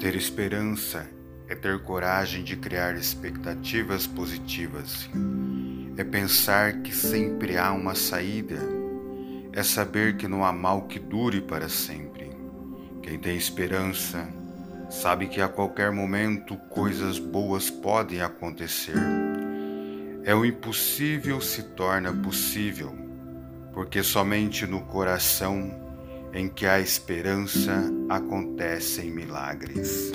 Ter esperança é ter coragem de criar expectativas positivas. É pensar que sempre há uma saída. É saber que não há mal que dure para sempre. Quem tem esperança sabe que a qualquer momento coisas boas podem acontecer. É o impossível se torna possível, porque somente no coração em que há esperança acontecem milagres.